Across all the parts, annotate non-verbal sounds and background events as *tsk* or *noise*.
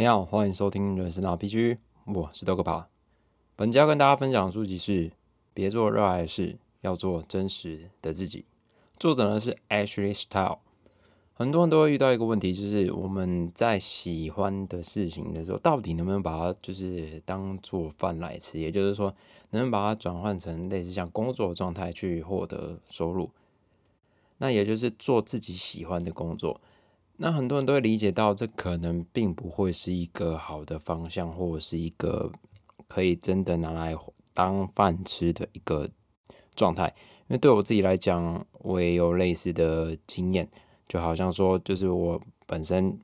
你好，欢迎收听人生 RPG，我是豆哥跑。本期要跟大家分享的书籍是《别做热爱的事，要做真实的自己》。作者呢是 Ashley Style。很多人都会遇到一个问题，就是我们在喜欢的事情的时候，到底能不能把它就是当做饭来吃？也就是说，能不能把它转换成类似像工作状态去获得收入？那也就是做自己喜欢的工作。那很多人都会理解到，这可能并不会是一个好的方向，或者是一个可以真的拿来当饭吃的一个状态。因为对我自己来讲，我也有类似的经验，就好像说，就是我本身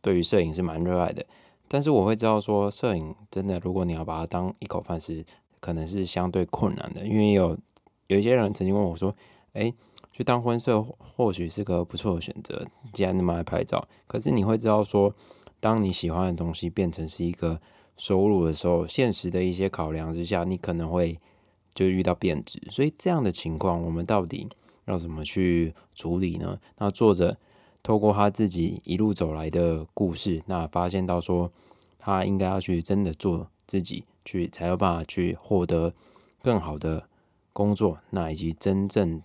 对于摄影是蛮热爱的，但是我会知道说，摄影真的，如果你要把它当一口饭吃，可能是相对困难的。因为有有一些人曾经问我说：“哎。”去当婚摄或许是个不错的选择，既然那么爱拍照。可是你会知道说，当你喜欢的东西变成是一个收入的时候，现实的一些考量之下，你可能会就遇到变质。所以这样的情况，我们到底要怎么去处理呢？那作者透过他自己一路走来的故事，那发现到说，他应该要去真的做自己，去才有办法去获得更好的工作，那以及真正。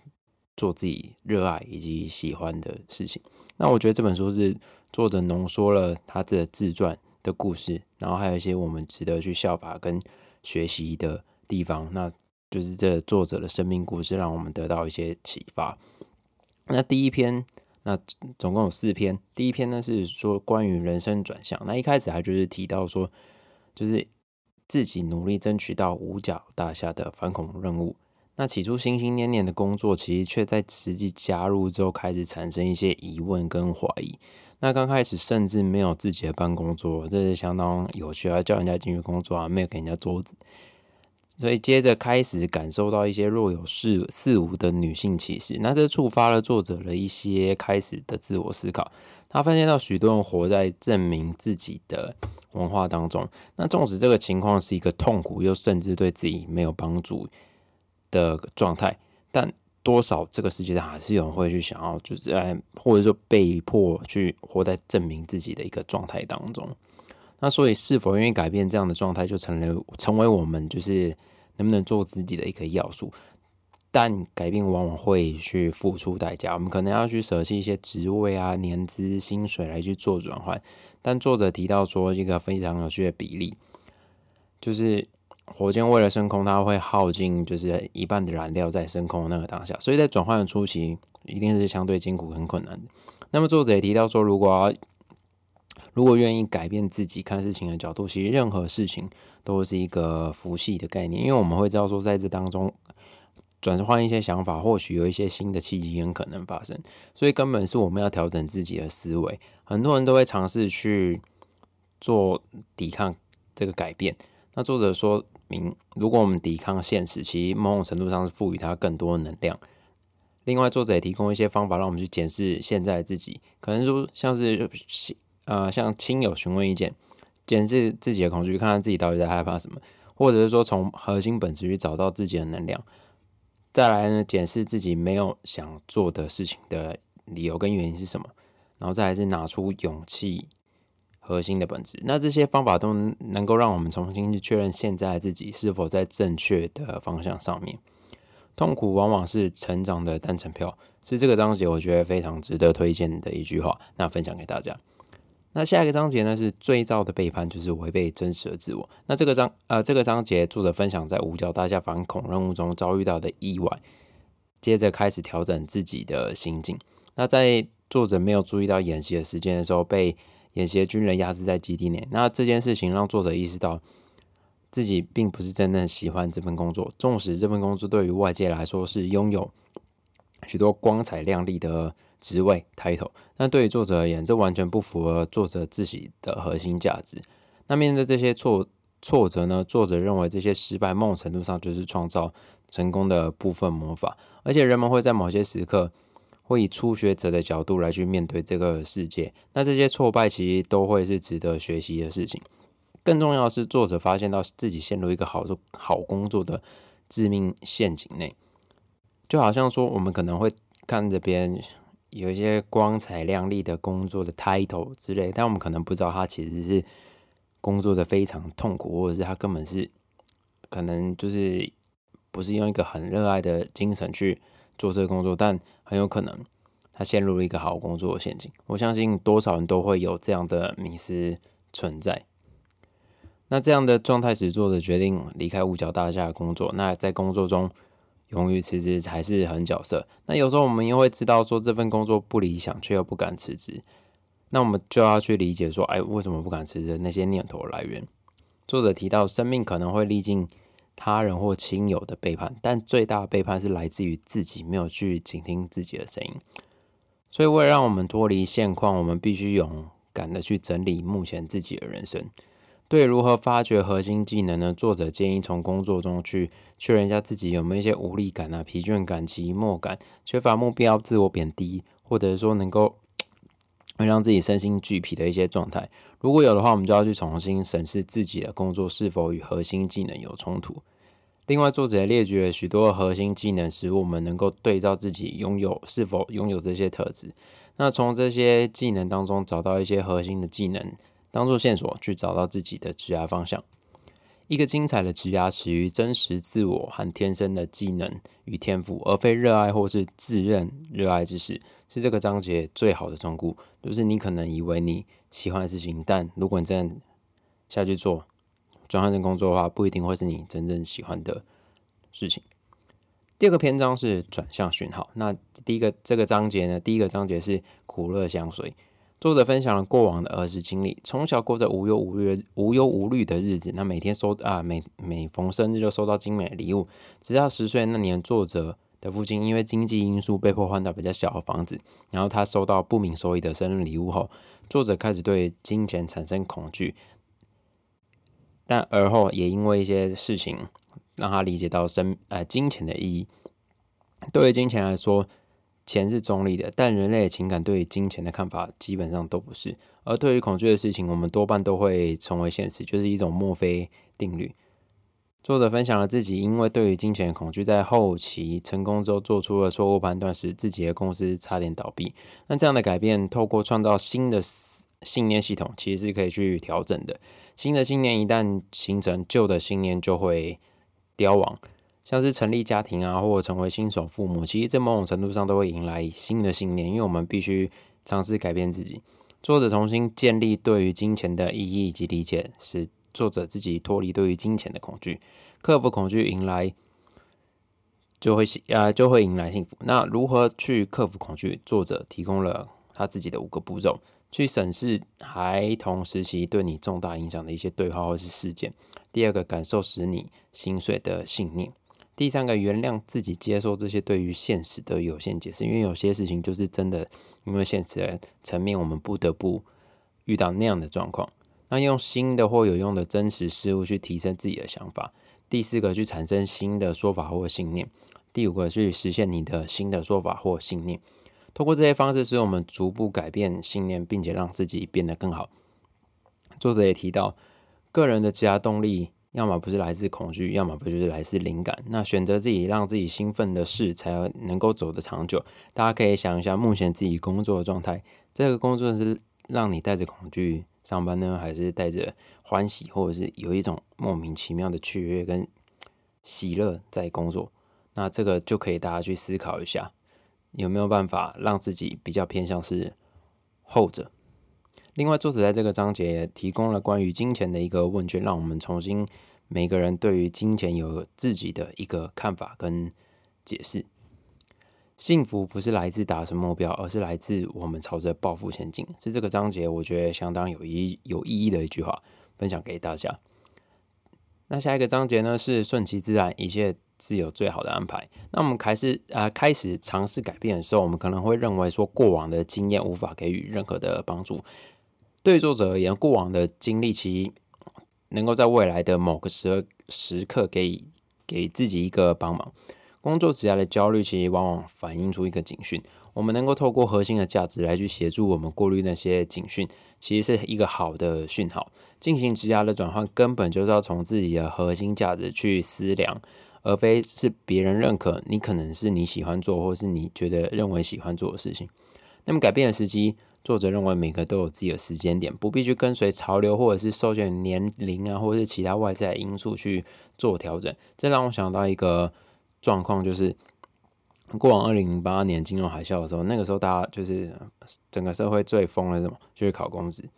做自己热爱以及喜欢的事情。那我觉得这本书是作者浓缩了他的自传的故事，然后还有一些我们值得去效法跟学习的地方。那就是这作者的生命故事，让我们得到一些启发。那第一篇，那总共有四篇。第一篇呢是说关于人生转向。那一开始还就是提到说，就是自己努力争取到五角大厦的反恐任务。那起初心心念念的工作，其实却在实际加入之后开始产生一些疑问跟怀疑。那刚开始甚至没有自己的办公桌，这是相当有趣啊！叫人家进去工作啊，没有给人家桌子。所以接着开始感受到一些若有似似无的女性歧视，那这触发了作者的一些开始的自我思考。他发现到许多人活在证明自己的文化当中，那纵使这个情况是一个痛苦，又甚至对自己没有帮助。的状态，但多少这个世界上还是有人会去想要，就是哎，或者说被迫去活在证明自己的一个状态当中。那所以，是否愿意改变这样的状态，就成了成为我们就是能不能做自己的一个要素。但改变往往会去付出代价，我们可能要去舍弃一些职位啊、年资、薪水来去做转换。但作者提到说，一个非常有趣的比例，就是。火箭为了升空，它会耗尽就是一半的燃料在升空那个当下，所以在转换的初期一定是相对艰苦很困难的。那么作者也提到说，如果如果愿意改变自己看事情的角度，其实任何事情都是一个福气的概念，因为我们会知道说，在这当中转换一些想法，或许有一些新的契机很可能发生。所以根本是我们要调整自己的思维。很多人都会尝试去做抵抗这个改变。那作者说。如果我们抵抗现实，其实某种程度上是赋予它更多的能量。另外，作者也提供一些方法，让我们去检视现在自己，可能说像是呃，向亲友询问意见，检视自己的恐惧，看看自己到底在害怕什么，或者是说从核心本质去找到自己的能量。再来呢，检视自己没有想做的事情的理由跟原因是什么，然后再来是拿出勇气。核心的本质，那这些方法都能够让我们重新去确认现在自己是否在正确的方向上面。痛苦往往是成长的单程票，是这个章节我觉得非常值得推荐的一句话，那分享给大家。那下一个章节呢是最造的背叛，就是违背真实的自我。那这个章呃这个章节作者分享在五角大厦反恐任务中遭遇到的意外，接着开始调整自己的心境。那在作者没有注意到演习的时间的时候被。演习的军人压制在基地内，那这件事情让作者意识到自己并不是真正喜欢这份工作。纵使这份工作对于外界来说是拥有许多光彩亮丽的职位 title，但对于作者而言，这完全不符合作者自己的核心价值。那面对这些挫挫折呢？作者认为这些失败某种程度上就是创造成功的部分魔法，而且人们会在某些时刻。会以初学者的角度来去面对这个世界，那这些挫败其实都会是值得学习的事情。更重要是，作者发现到自己陷入一个好做好工作的致命陷阱内，就好像说，我们可能会看着别人有一些光彩亮丽的工作的 title 之类，但我们可能不知道他其实是工作的非常痛苦，或者是他根本是可能就是不是用一个很热爱的精神去做这个工作，但很有可能他陷入了一个好工作的陷阱。我相信多少人都会有这样的迷失存在。那这样的状态时，作者决定离开五角大厦的工作。那在工作中勇于辞职还是很角色。那有时候我们又会知道说这份工作不理想，却又不敢辞职。那我们就要去理解说，哎，为什么不敢辞职？那些念头来源。作者提到，生命可能会历经他人或亲友的背叛，但最大的背叛是来自于自己没有去倾听自己的声音。所以，为了让我们脱离现况，我们必须勇敢的去整理目前自己的人生。对如何发掘核心技能呢？作者建议从工作中去确认一下自己有没有一些无力感啊、疲倦感、寂寞感、缺乏目标、自我贬低，或者说能够 *tsk* 会让自己身心俱疲的一些状态。如果有的话，我们就要去重新审视自己的工作是否与核心技能有冲突。另外，作者列举了许多核心技能，使我们能够对照自己拥有是否拥有这些特质。那从这些技能当中找到一些核心的技能。当做线索去找到自己的职涯方向。一个精彩的职涯始于真实自我和天生的技能与天赋，而非热爱或是自认热爱之事。是这个章节最好的忠告。就是你可能以为你喜欢的事情，但如果你真的下去做，转换成工作的话，不一定会是你真正喜欢的事情。第二个篇章是转向讯号。那第一个这个章节呢？第一个章节是苦乐相随。作者分享了过往的儿时经历，从小过着无忧无虑、无忧无虑的日子。那每天收啊，每每逢生日就收到精美礼物。直到十岁那年，作者的父亲因为经济因素被迫换到比较小的房子。然后他收到不明所以的生日礼物后，作者开始对金钱产生恐惧。但而后也因为一些事情，让他理解到生呃金钱的意义。对于金钱来说，钱是中立的，但人类的情感对于金钱的看法基本上都不是。而对于恐惧的事情，我们多半都会成为现实，就是一种墨菲定律。作者分享了自己因为对于金钱恐惧，在后期成功之后做出了错误判断时，自己的公司差点倒闭。那这样的改变，透过创造新的信念系统，其实是可以去调整的。新的信念一旦形成，旧的信念就会凋亡。像是成立家庭啊，或者成为新手父母，其实在某种程度上都会迎来新的信念，因为我们必须尝试改变自己。作者重新建立对于金钱的意义及理解，使作者自己脱离对于金钱的恐惧，克服恐惧，迎来就会啊就会迎来幸福。那如何去克服恐惧？作者提供了他自己的五个步骤，去审视孩童时期对你重大影响的一些对话或是事件。第二个，感受使你心碎的信念。第三个，原谅自己，接受这些对于现实的有限解释，因为有些事情就是真的，因为现实的层面，我们不得不遇到那样的状况。那用新的或有用的真实事物去提升自己的想法。第四个，去产生新的说法或信念。第五个，去实现你的新的说法或信念。通过这些方式，使我们逐步改变信念，并且让自己变得更好。作者也提到，个人的其他动力。要么不是来自恐惧，要么不就是来自灵感。那选择自己让自己兴奋的事，才能够走得长久。大家可以想一下，目前自己工作的状态，这个工作是让你带着恐惧上班呢，还是带着欢喜，或者是有一种莫名其妙的雀跃跟喜乐在工作？那这个就可以大家去思考一下，有没有办法让自己比较偏向是后者。另外，作者在这个章节提供了关于金钱的一个问卷，让我们重新每个人对于金钱有自己的一个看法跟解释。幸福不是来自达成目标，而是来自我们朝着抱负前进。是这个章节我觉得相当有意有意义的一句话，分享给大家。那下一个章节呢是顺其自然，一切是有最好的安排。那我们开始啊开始尝试改变的时候，我们可能会认为说过往的经验无法给予任何的帮助。对作者而言，过往的经历其能够在未来的某个时时刻给给自己一个帮忙。工作职涯的焦虑其实往往反映出一个警讯。我们能够透过核心的价值来去协助我们过滤那些警讯，其实是一个好的讯号。进行职涯的转换，根本就是要从自己的核心价值去思量，而非是别人认可你可能是你喜欢做，或是你觉得认为喜欢做的事情。那么改变的时机。作者认为每个都有自己的时间点，不必去跟随潮流，或者是受限年龄啊，或者是其他外在因素去做调整。这让我想到一个状况，就是过往二零零八年金融海啸的时候，那个时候大家就是整个社会最疯的什么，就是考公职。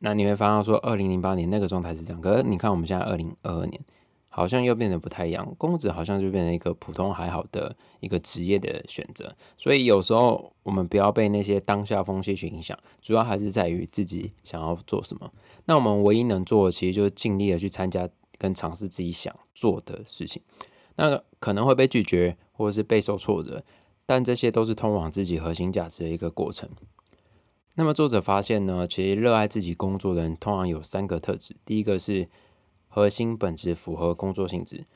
那你会发现说，二零零八年那个状态是这样，可是你看我们现在二零二二年。好像又变得不太一样，公职好像就变成一个普通还好的一个职业的选择，所以有时候我们不要被那些当下风气去影响，主要还是在于自己想要做什么。那我们唯一能做的，其实就是尽力的去参加跟尝试自己想做的事情。那个可能会被拒绝，或者是备受挫折，但这些都是通往自己核心价值的一个过程。那么作者发现呢，其实热爱自己工作的人，通常有三个特质，第一个是。核心本质符合工作性质。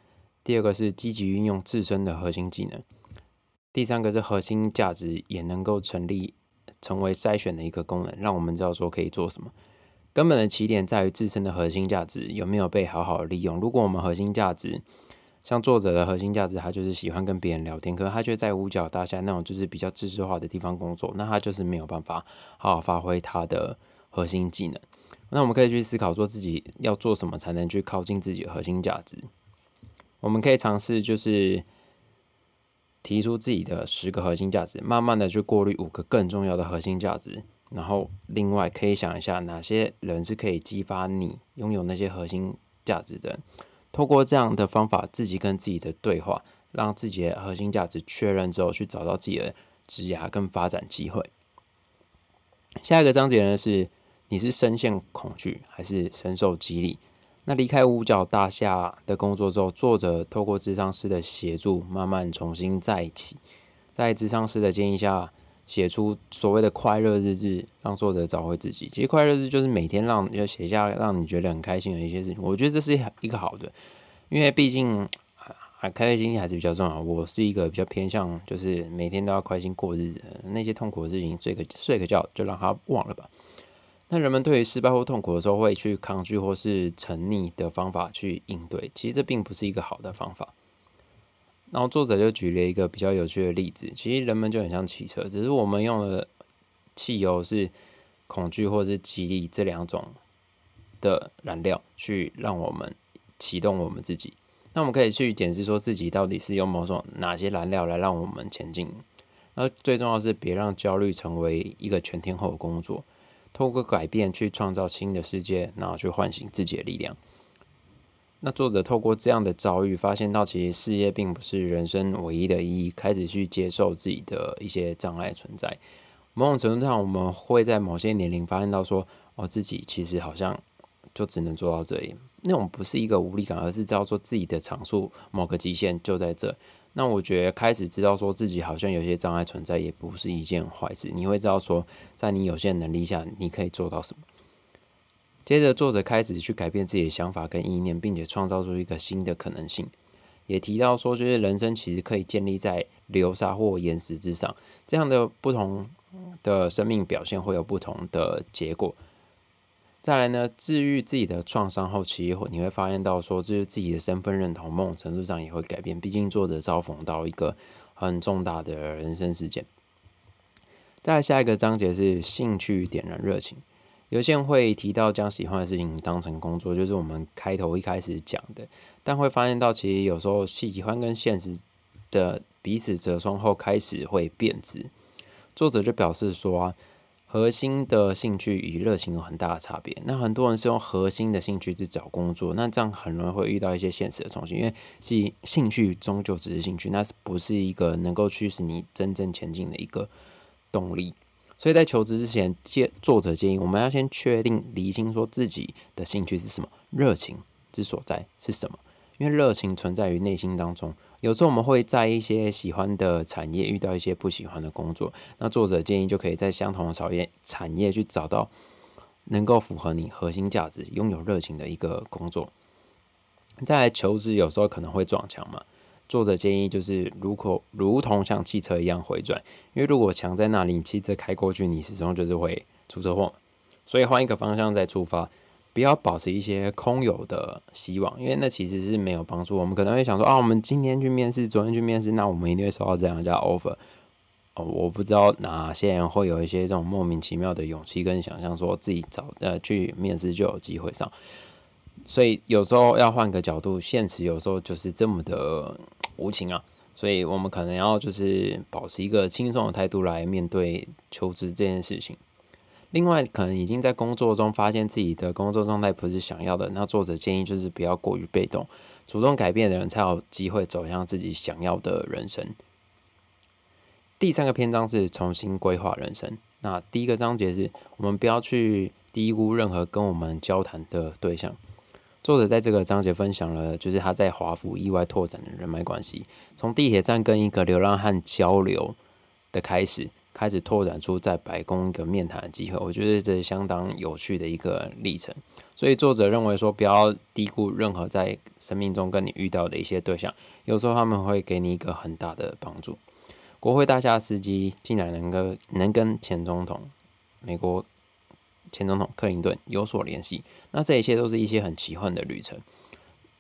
第二个是积极运用自身的核心技能。第三个是核心价值也能够成立，成为筛选的一个功能，让我们知道说可以做什么。根本的起点在于自身的核心价值有没有被好好利用。如果我们核心价值，像作者的核心价值，他就是喜欢跟别人聊天，可是他却在五角大厦那种就是比较知识化的地方工作，那他就是没有办法好好发挥他的核心技能。那我们可以去思考，说自己要做什么才能去靠近自己的核心价值。我们可以尝试，就是提出自己的十个核心价值，慢慢的去过滤五个更重要的核心价值。然后，另外可以想一下，哪些人是可以激发你拥有那些核心价值的。透过这样的方法，自己跟自己的对话，让自己的核心价值确认之后，去找到自己的职涯跟发展机会。下一个章节呢是。你是深陷恐惧，还是深受激励？那离开五角大厦的工作之后，作者透过智商师的协助，慢慢重新在一起。在智商师的建议下，写出所谓的快乐日志，让作者找回自己。其实快乐日就是每天让要写下让你觉得很开心的一些事情。我觉得这是一个好的，因为毕竟还开开心心还是比较重要。我是一个比较偏向，就是每天都要开心过日子，那些痛苦的事情睡个睡个觉就让他忘了吧。那人们对于失败或痛苦的时候，会去抗拒或是沉溺的方法去应对，其实这并不是一个好的方法。然后作者就举了一个比较有趣的例子，其实人们就很像汽车，只是我们用的汽油是恐惧或是激励这两种的燃料，去让我们启动我们自己。那我们可以去检视说自己到底是用某种哪些燃料来让我们前进。那最重要是别让焦虑成为一个全天候的工作。透过改变去创造新的世界，然后去唤醒自己的力量。那作者透过这样的遭遇，发现到其实事业并不是人生唯一的意义，开始去接受自己的一些障碍存在。某种程度上，我们会在某些年龄发现到说，哦，自己其实好像就只能做到这里。那种不是一个无力感，而是知道说自己的长处某个极限就在这。那我觉得开始知道说自己好像有些障碍存在，也不是一件坏事。你会知道说，在你有限能力下，你可以做到什么。接着，作者开始去改变自己的想法跟意念，并且创造出一个新的可能性。也提到说，就是人生其实可以建立在流沙或岩石之上，这样的不同的生命表现会有不同的结果。再来呢，治愈自己的创伤后，其实你会发现到说，就是自己的身份认同，某种程度上也会改变。毕竟作者遭逢到一个很重大的人生事件。再下一个章节是兴趣点燃热情。有些人会提到将喜欢的事情当成工作，就是我们开头一开始讲的。但会发现到，其实有时候喜欢跟现实的彼此折冲后，开始会变质。作者就表示说。核心的兴趣与热情有很大的差别。那很多人是用核心的兴趣去找工作，那这样很容易会遇到一些现实的冲击，因为兴兴趣终究只是兴趣，那是不是一个能够驱使你真正前进的一个动力？所以在求职之前，建作者建议我们要先确定、厘清，说自己的兴趣是什么，热情之所在是什么，因为热情存在于内心当中。有时候我们会在一些喜欢的产业遇到一些不喜欢的工作，那作者建议就可以在相同的产业产业去找到能够符合你核心价值、拥有热情的一个工作。再来求职，有时候可能会撞墙嘛。作者建议就是如果如同像汽车一样回转，因为如果墙在那里，你汽车开过去，你始终就是会出车祸。所以换一个方向再出发。不要保持一些空有的希望，因为那其实是没有帮助。我们可能会想说，啊，我们今天去面试，昨天去面试，那我们一定会收到这样家 offer。哦，我不知道哪些人会有一些这种莫名其妙的勇气跟想象，说自己找呃去面试就有机会上。所以有时候要换个角度，现实有时候就是这么的无情啊。所以我们可能要就是保持一个轻松的态度来面对求职这件事情。另外，可能已经在工作中发现自己的工作状态不是想要的，那作者建议就是不要过于被动，主动改变的人才有机会走向自己想要的人生。第三个篇章是重新规划人生。那第一个章节是我们不要去低估任何跟我们交谈的对象。作者在这个章节分享了，就是他在华府意外拓展的人脉关系，从地铁站跟一个流浪汉交流的开始，开始拓展出在白宫一个面谈的机会。我觉得这是相当有趣的一个历程。所以作者认为说，不要低估任何在生命中跟你遇到的一些对象，有时候他们会给你一个很大的帮助。国会大厦司机竟然能够能跟前总统美国。前总统克林顿有所联系，那这一切都是一些很奇幻的旅程。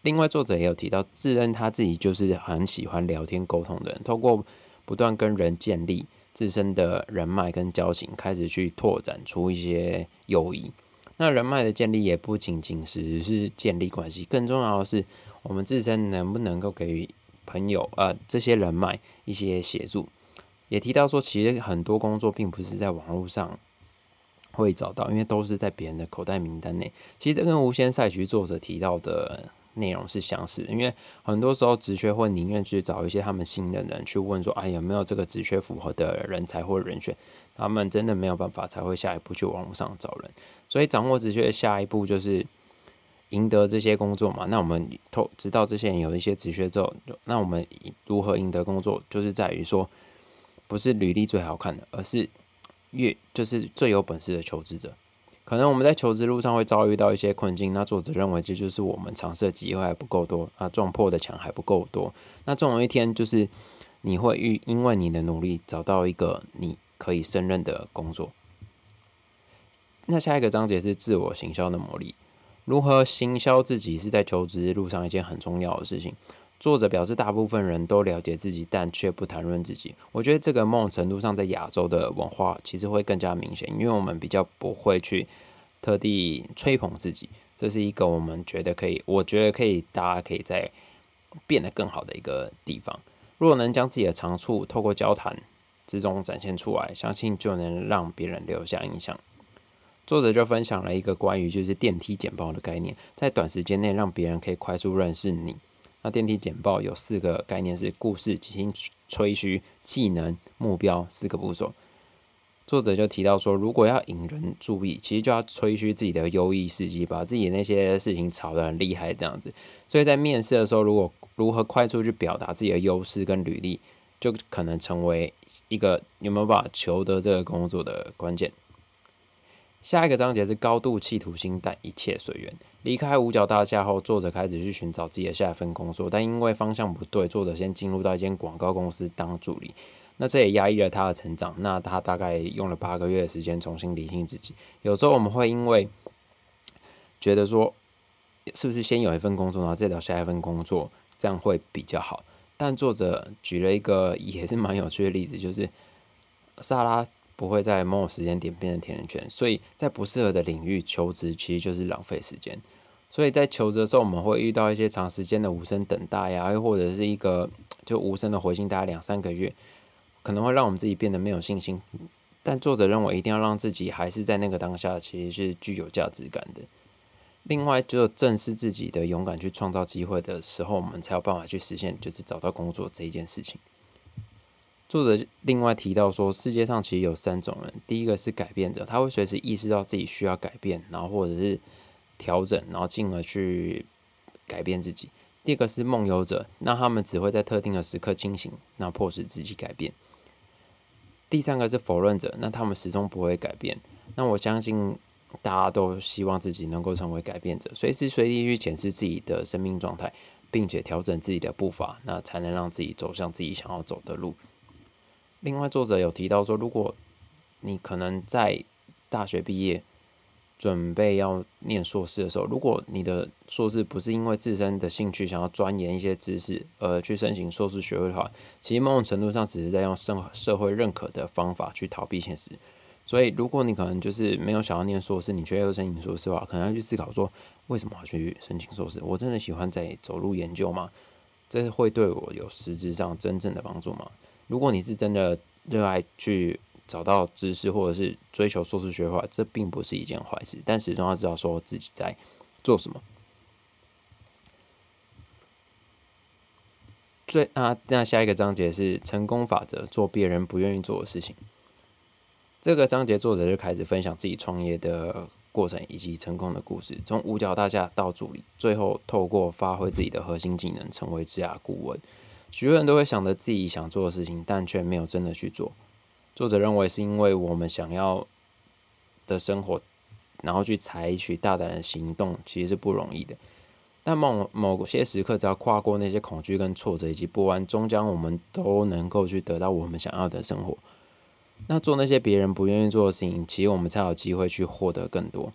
另外，作者也有提到，自认他自己就是很喜欢聊天沟通的人，透过不断跟人建立自身的人脉跟交情，开始去拓展出一些友谊。那人脉的建立也不仅仅只是建立关系，更重要的是我们自身能不能够给予朋友呃这些人脉一些协助。也提到说，其实很多工作并不是在网络上。会找到，因为都是在别人的口袋名单内。其实这跟《无限赛局》作者提到的内容是相似的，因为很多时候职缺会宁愿去找一些他们新的人去问说，哎，有没有这个职缺符合的人才或人选？他们真的没有办法，才会下一步去网络上找人。所以掌握职缺下一步就是赢得这些工作嘛。那我们透知道这些人有一些职缺之后，那我们如何赢得工作，就是在于说，不是履历最好看的，而是。越就是最有本事的求职者，可能我们在求职路上会遭遇到一些困境。那作者认为这就是我们尝试的机会还不够多啊，撞破的墙还不够多。那总有一天，就是你会遇因为你的努力找到一个你可以胜任的工作。那下一个章节是自我行销的魔力，如何行销自己是在求职路上一件很重要的事情。作者表示，大部分人都了解自己，但却不谈论自己。我觉得这个某种程度上，在亚洲的文化其实会更加明显，因为我们比较不会去特地吹捧自己。这是一个我们觉得可以，我觉得可以，大家可以在变得更好的一个地方。如果能将自己的长处透过交谈之中展现出来，相信就能让别人留下印象。作者就分享了一个关于就是电梯简报的概念，在短时间内让别人可以快速认识你。那电梯简报有四个概念，是故事、进行、吹嘘、技能、目标四个步骤。作者就提到说，如果要引人注意，其实就要吹嘘自己的优异事迹，把自己那些事情炒得很厉害这样子。所以在面试的时候，如果如何快速去表达自己的优势跟履历，就可能成为一个有没有办法求得这个工作的关键。下一个章节是高度企图心，但一切随缘。离开五角大厦后，作者开始去寻找自己的下一份工作，但因为方向不对，作者先进入到一间广告公司当助理。那这也压抑了他的成长。那他大概用了八个月的时间重新理清自己。有时候我们会因为觉得说，是不是先有一份工作，然后再找下一份工作，这样会比较好？但作者举了一个也是蛮有趣的例子，就是萨拉。不会在某种时间点变成甜甜圈，所以在不适合的领域求职其实就是浪费时间。所以在求职的时候，我们会遇到一些长时间的无声等待呀，又或者是一个就无声的回信，大概两三个月，可能会让我们自己变得没有信心。但作者认为，一定要让自己还是在那个当下，其实是具有价值感的。另外，就正视自己的勇敢去创造机会的时候，我们才有办法去实现，就是找到工作这一件事情。作者另外提到说，世界上其实有三种人，第一个是改变者，他会随时意识到自己需要改变，然后或者是调整，然后进而去改变自己；第二个是梦游者，那他们只会在特定的时刻清醒，那迫使自己改变；第三个是否认者，那他们始终不会改变。那我相信大家都希望自己能够成为改变者，随时随地去检视自己的生命状态，并且调整自己的步伐，那才能让自己走向自己想要走的路。另外，作者有提到说，如果你可能在大学毕业，准备要念硕士的时候，如果你的硕士不是因为自身的兴趣想要钻研一些知识而去申请硕士学位的话，其实某种程度上只是在用社社会认可的方法去逃避现实。所以，如果你可能就是没有想要念硕士，你却要申请硕士的话，可能要去思考说，为什么要去申请硕士？我真的喜欢在走路研究吗？这会对我有实质上真正的帮助吗？如果你是真的热爱去找到知识，或者是追求硕士学位，这并不是一件坏事。但始终要知道说自己在做什么。最啊，那下一个章节是成功法则，做别人不愿意做的事情。这个章节作者就开始分享自己创业的过程以及成功的故事，从五角大厦到助理，最后透过发挥自己的核心技能，成为职涯顾问。许多人都会想着自己想做的事情，但却没有真的去做。作者认为是因为我们想要的生活，然后去采取大胆的行动，其实是不容易的。但某某些时刻，只要跨过那些恐惧跟挫折以及不安，终将我们都能够去得到我们想要的生活。那做那些别人不愿意做的事情，其实我们才有机会去获得更多。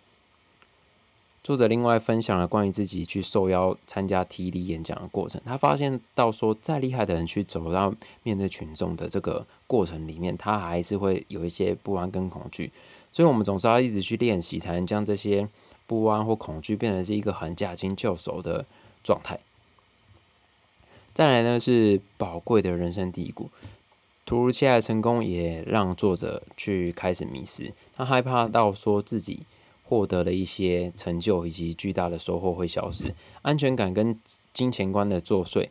作者另外分享了关于自己去受邀参加 TED 演讲的过程。他发现到说，再厉害的人去走到面对群众的这个过程里面，他还是会有一些不安跟恐惧。所以，我们总是要一直去练习，才能将这些不安或恐惧变成是一个很驾轻就熟的状态。再来呢，是宝贵的人生低谷。突如其来的成功也让作者去开始迷失，他害怕到说自己获得了一些成就以及巨大的收获会消失，安全感跟金钱观的作祟，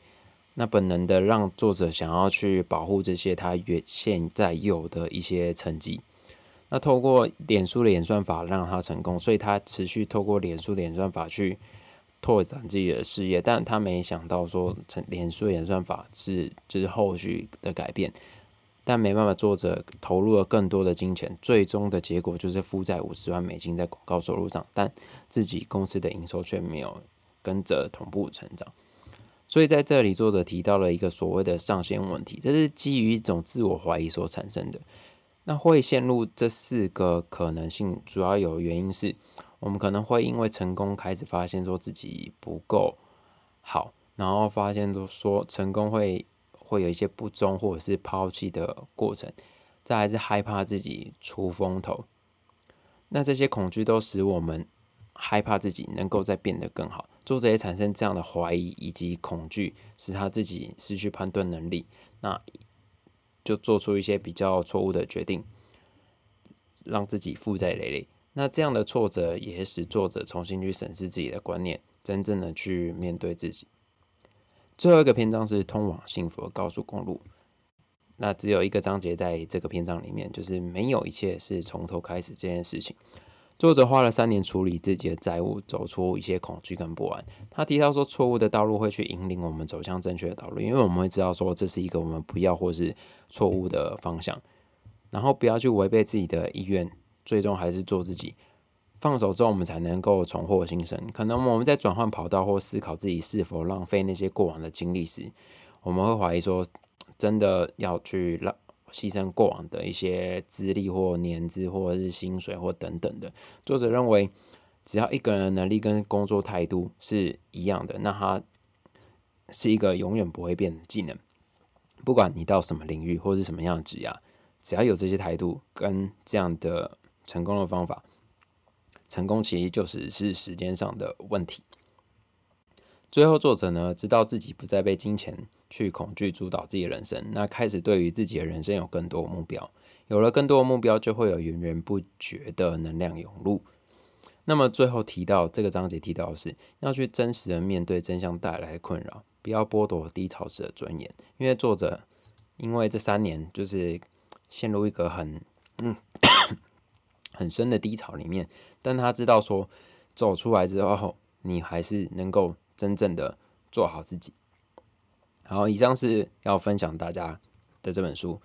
那本能的让作者想要去保护这些他原现在有的一些成绩。那透过脸书的演算法让他成功，所以他持续透过脸书的演算法去拓展自己的事业，但他没想到说脸书的演算法是就是后续的改变。但没办法，作者投入了更多的金钱，最终的结果就是负债五十万美金在广告收入上，但自己公司的营收却没有跟着同步成长。所以在这里，作者提到了一个所谓的上限问题，这是基于一种自我怀疑所产生的。那会陷入这四个可能性，主要有原因是我们可能会因为成功开始发现说自己不够好，然后发现都说成功会。会有一些不忠或者是抛弃的过程，再还是害怕自己出风头，那这些恐惧都使我们害怕自己能够再变得更好。作者也产生这样的怀疑以及恐惧，使他自己失去判断能力，那就做出一些比较错误的决定，让自己负债累累。那这样的挫折也使作者重新去审视自己的观念，真正的去面对自己。最后一个篇章是通往幸福的高速公路。那只有一个章节在这个篇章里面，就是没有一切是从头开始这件事情。作者花了三年处理自己的债务，走出一些恐惧跟不安。他提到说，错误的道路会去引领我们走向正确的道路，因为我们会知道说这是一个我们不要或是错误的方向，然后不要去违背自己的意愿，最终还是做自己。放手之后，我们才能够重获新生。可能我们在转换跑道或思考自己是否浪费那些过往的经历时，我们会怀疑说，真的要去让牺牲过往的一些资历或年资，或者是薪水或等等的。作者认为，只要一个人的能力跟工作态度是一样的，那他是一个永远不会变的技能。不管你到什么领域或是什么样的职业，只要有这些态度跟这样的成功的方法。成功其实就是是时间上的问题。最后，作者呢知道自己不再被金钱去恐惧主导自己的人生，那开始对于自己的人生有更多目标。有了更多的目标，就会有源源不绝的能量涌入。那么最后提到这个章节提到的是要去真实的面对真相带来的困扰，不要剥夺低潮时的尊严。因为作者因为这三年就是陷入一个很嗯。很深的低潮里面，但他知道说走出来之后，你还是能够真正的做好自己。好，以上是要分享大家的这本书，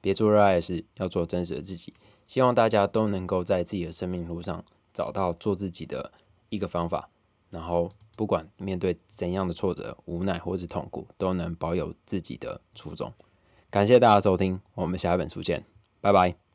别做热爱的事，要做真实的自己。希望大家都能够在自己的生命路上找到做自己的一个方法，然后不管面对怎样的挫折、无奈或是痛苦，都能保有自己的初衷。感谢大家收听，我们下一本书见，拜拜。